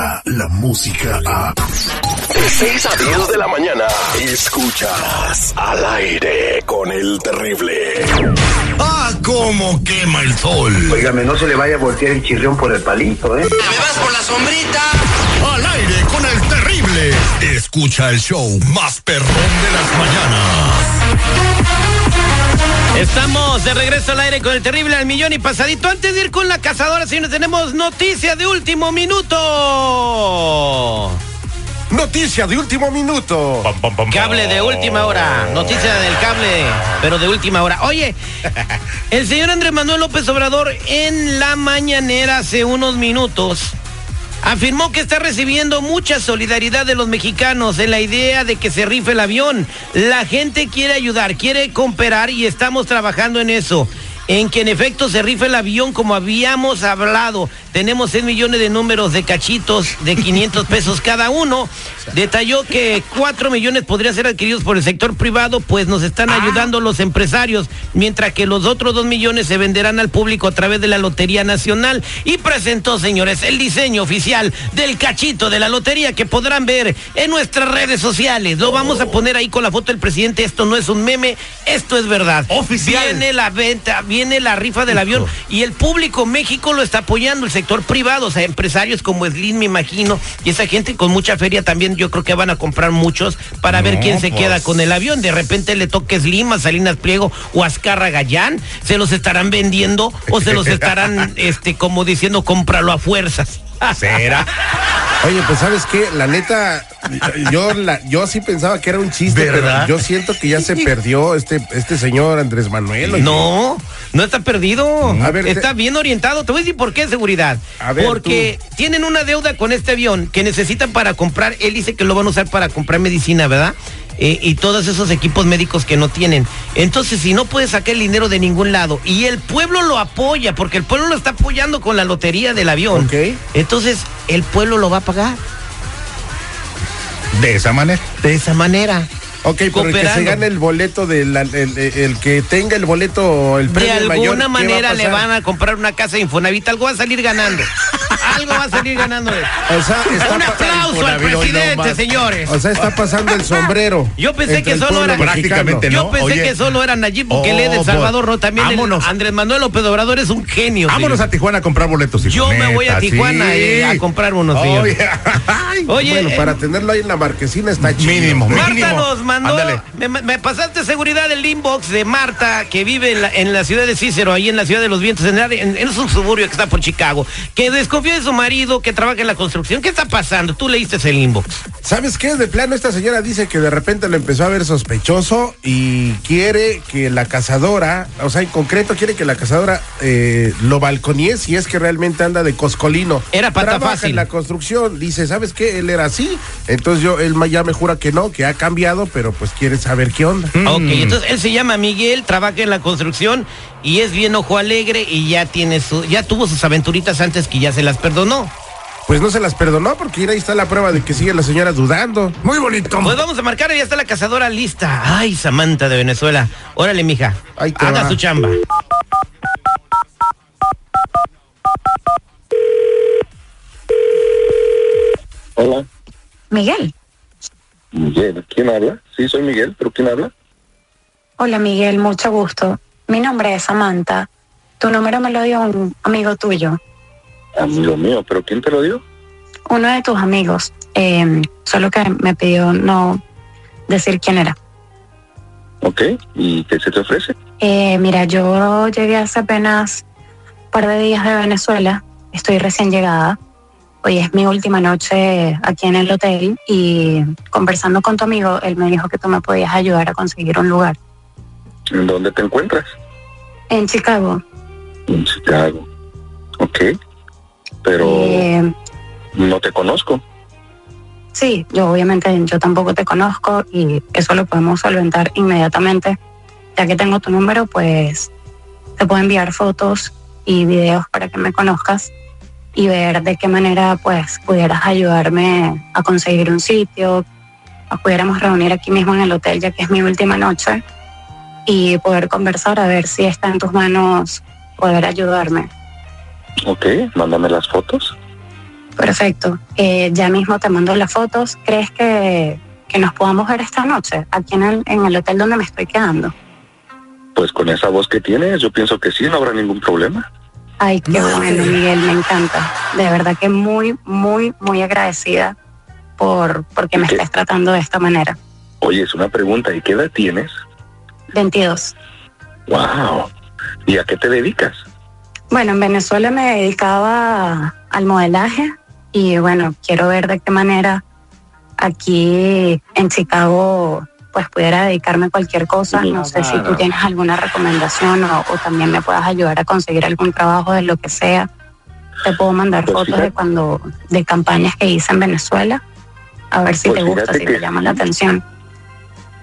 llega la música a... De 6 a 10 de la mañana, escuchas al aire con el terrible. ¡Ah, cómo quema el sol! Óigame, no se le vaya a voltear el chirrión por el palito, ¿eh? ¡Me vas por la sombrita! ¡Al aire con el terrible! Escucha el show más perrón de las mañanas. Estamos de regreso al aire con el terrible al millón y pasadito. Antes de ir con la cazadora, señores, tenemos noticia de último minuto. Noticia de último minuto. Cable de última hora. Noticia del cable, pero de última hora. Oye, el señor Andrés Manuel López Obrador en la mañanera hace unos minutos afirmó que está recibiendo mucha solidaridad de los mexicanos en la idea de que se rife el avión. La gente quiere ayudar, quiere cooperar y estamos trabajando en eso en que en efecto se rife el avión como habíamos hablado. Tenemos 6 millones de números de cachitos de 500 pesos cada uno. Detalló que 4 millones podrían ser adquiridos por el sector privado, pues nos están ayudando los empresarios, mientras que los otros 2 millones se venderán al público a través de la Lotería Nacional. Y presentó, señores, el diseño oficial del cachito de la lotería que podrán ver en nuestras redes sociales. Lo vamos a poner ahí con la foto del presidente. Esto no es un meme, esto es verdad. Oficial. Viene la venta, viene la rifa del avión y el público México lo está apoyando, el sector privado, o sea, empresarios como Slim, me imagino, y esa gente con mucha feria también, yo creo que van a comprar muchos para ver quién se pues. queda con el avión. De repente le toque Slim, a Salinas Pliego o Azcarra Gallán, se los estarán vendiendo o se los estarán, este, como diciendo, cómpralo a fuerzas. ¿Será? Oye, pues sabes qué, la neta, yo la, yo sí pensaba que era un chiste, ¿Verdad? pero yo siento que ya se perdió este, este señor Andrés Manuel. oye. No, no está perdido. A ver, está te- bien orientado. Te voy a decir por qué seguridad. A ver, Porque tienen una deuda con este avión que necesitan para comprar. Él dice que lo van a usar para comprar medicina, ¿verdad? Eh, y todos esos equipos médicos que no tienen. Entonces, si no puede sacar el dinero de ningún lado y el pueblo lo apoya, porque el pueblo lo está apoyando con la lotería del avión, entonces el pueblo lo va a pagar De esa manera. de esa manera. Ok, pero el que se gane el boleto, del el, el- el que tenga el boleto, el De premio mayor, alguna ¿qué va a manera le van a comprar una casa de Infonavit, algo va a salir ganando. Algo va a salir ganando. de- O sea, está Un aplauso al presidente, señores. O sea, está pasando el sombrero. Yo pensé que solo era- Prácticamente. Yo pensé oye. que solo era Nayib Bukele Oh, de El Salvador, no, también el vámonos. Andrés Manuel López Obrador es un genio. Vámonos señor. a Tijuana a comprar boletos. hijo, Yo me voy a Tijuana sí. eh, a comprar unos, señor. Oye, ay, Oye, bueno, eh, para tenerlo ahí en la marquesina está chido. Mínimo. Marta mínimo. nos mandó, me, me pasaste seguridad del inbox de Marta, que vive en la, en la ciudad de Cícero, ahí en la ciudad de los vientos, en, en- un suburbio que está por Chicago, que desconfía de su marido, que trabaja en la construcción. ¿Qué está pasando? Tú leíste el inbox. ¿Sabes qué? De plano, esta señora dice que de repente lo empezó a ver sospechoso y quiere que la cazadora, o sea, en concreto quiere que la cazadora eh, lo balconee si es que realmente anda de coscolino. Era pata Trabaja fácil. en la construcción. Dice, ¿sabes qué? Él era así. Entonces yo, él ya me jura que no, que ha cambiado, pero pues quiere saber qué onda. Ok, entonces él se llama Miguel, trabaja en la construcción y es bien ojo alegre y ya tiene su, ya tuvo sus aventuritas antes que ya se las perdonó. Pues no se las perdonó porque ahí está la prueba de que sigue la señora dudando. Muy bonito. Pues vamos a marcar, ya está la cazadora lista. Ay, Samantha de Venezuela. Órale, mija. Ahí te Haga va. su chamba. Hola, Miguel. Miguel. ¿Quién habla? Sí, soy Miguel, pero ¿quién habla? Hola Miguel, mucho gusto. Mi nombre es Samantha. Tu número me lo dio un amigo tuyo, Amigo mío, ¿pero quién te lo dio? uno de tus amigos. Eh, solo que me pidió no decir quién era. Ok, ¿y qué se te ofrece? Eh, mira, yo llegué hace apenas un par de días de Venezuela. Estoy recién llegada. Hoy es mi última noche aquí en el hotel y conversando con tu amigo, él me dijo que tú me podías ayudar a conseguir un lugar. ¿En dónde te encuentras? En Chicago. En Chicago. Ok, pero Eh, no te conozco. Sí, yo obviamente yo tampoco te conozco y eso lo podemos solventar inmediatamente. Ya que tengo tu número, pues te puedo enviar fotos y videos para que me conozcas y ver de qué manera pues pudieras ayudarme a conseguir un sitio, nos pudiéramos reunir aquí mismo en el hotel ya que es mi última noche y poder conversar a ver si está en tus manos poder ayudarme. Ok, mándame las fotos. Perfecto. Eh, ya mismo te mando las fotos. ¿Crees que, que nos podamos ver esta noche aquí en el, en el hotel donde me estoy quedando? Pues con esa voz que tienes, yo pienso que sí, no habrá ningún problema. Ay, qué bueno, Miguel, me encanta. De verdad que muy, muy, muy agradecida por porque me ¿Qué? estés tratando de esta manera. Oye, es una pregunta, ¿y qué edad tienes? 22. Wow. ¿Y a qué te dedicas? Bueno, en Venezuela me dedicaba al modelaje y bueno, quiero ver de qué manera aquí en Chicago pues pudiera dedicarme a cualquier cosa. No sé si tú tienes alguna recomendación o, o también me puedas ayudar a conseguir algún trabajo de lo que sea. Te puedo mandar Pues fotos fíjate. de cuando de campañas que hice en Venezuela. A ver si Pues te gusta, si que te llama la atención.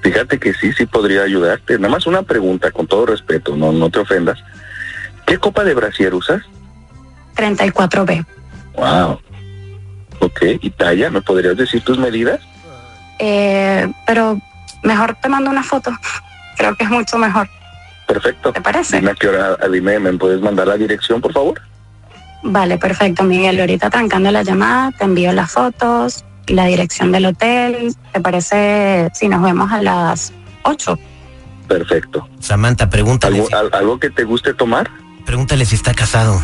Fíjate que sí, sí podría ayudarte. Nada más una pregunta, con todo respeto, no, no te ofendas. ¿Qué copa de brasier usas? 34B. Wow. Ok, ¿y talla? ¿Me podrías decir tus medidas? Eh, pero mejor te mando una foto. Creo que es mucho mejor. Perfecto. ¿Te parece? Dime a qué hora, dime, ¿me puedes mandar la dirección, por favor? Vale, perfecto, Miguel. Ahorita trancando la llamada, te envío las fotos y la dirección del hotel. ¿Te parece si nos vemos a las 8? Perfecto. Samantha, pregúntale, ¿Algo, si, al- ¿Algo que te guste tomar? Pregúntale si está casado.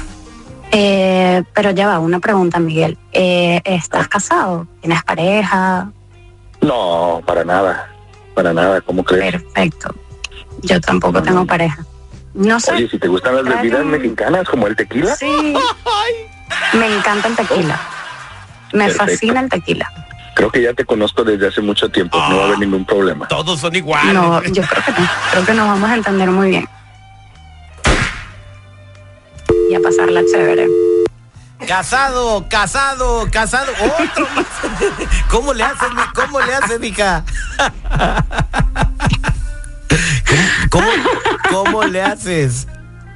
Eh, pero ya va, una pregunta, Miguel. Eh, ¿Estás casado? ¿Tienes pareja? No, para nada. Para nada, ¿cómo crees? Perfecto. Yo tampoco No, tengo no. pareja. No sé. Oye, si te gustan las bebidas mexicanas como el tequila, Sí. Me encanta el tequila. Me Perfecto. fascina el tequila. creo que ya te conozco desde hace mucho tiempo, no va a haber ningún problema. Todos son iguales. No, yo creo que no. Creo que nos vamos a entender muy bien. Y a pasarla chévere. Casado, casado, casado. Otro más. ¿Cómo le haces, cómo le haces, mija? ¿Cómo, cómo, cómo le haces?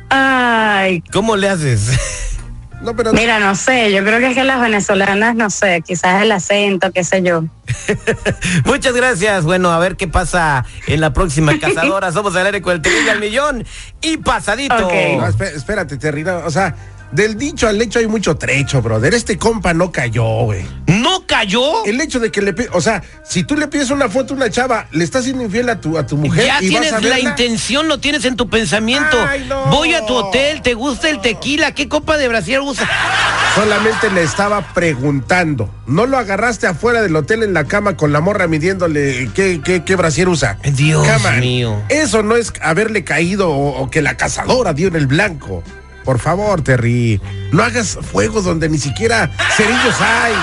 Ay, ¿Cómo le haces? No, pero mira, no sé, yo creo que es que las venezolanas, no sé, quizás el acento, qué sé yo. Muchas gracias. Bueno, a ver qué pasa en la próxima cazadora. Somos al aire con el terrible al millón y pasadito. Ok. No, espé- espérate, Terry. no, o sea, del dicho al hecho hay mucho trecho, brother. Este compa no cayó, güey. ¿No cayó? El hecho de que le o sea, si tú le pides una foto a una chava, le estás siendo infiel a tu, a tu mujer Ya y tienes vas a la intención, lo tienes en tu pensamiento. Ay, no. Voy a tu hotel, ¿te gusta el tequila? ¿Qué copa de brasier usa? solamente le estaba preguntando. No lo agarraste afuera del hotel en la cama con la morra midiéndole qué, qué, qué brasier usa. Dios mío. Eso no es haberle caído o, o que la cazadora dio en el blanco. Por favor, Terry, no hagas fuegos donde ni siquiera cerillos hay.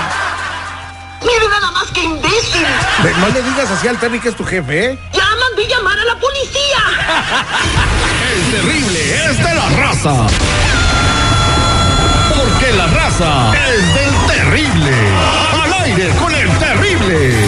Mire nada más que imbécil. No le digas así al Terry que es tu jefe, ¿eh? Ya mandé llamar a la policía. El terrible es de la raza. Porque la raza es del terrible. Al aire con el terrible.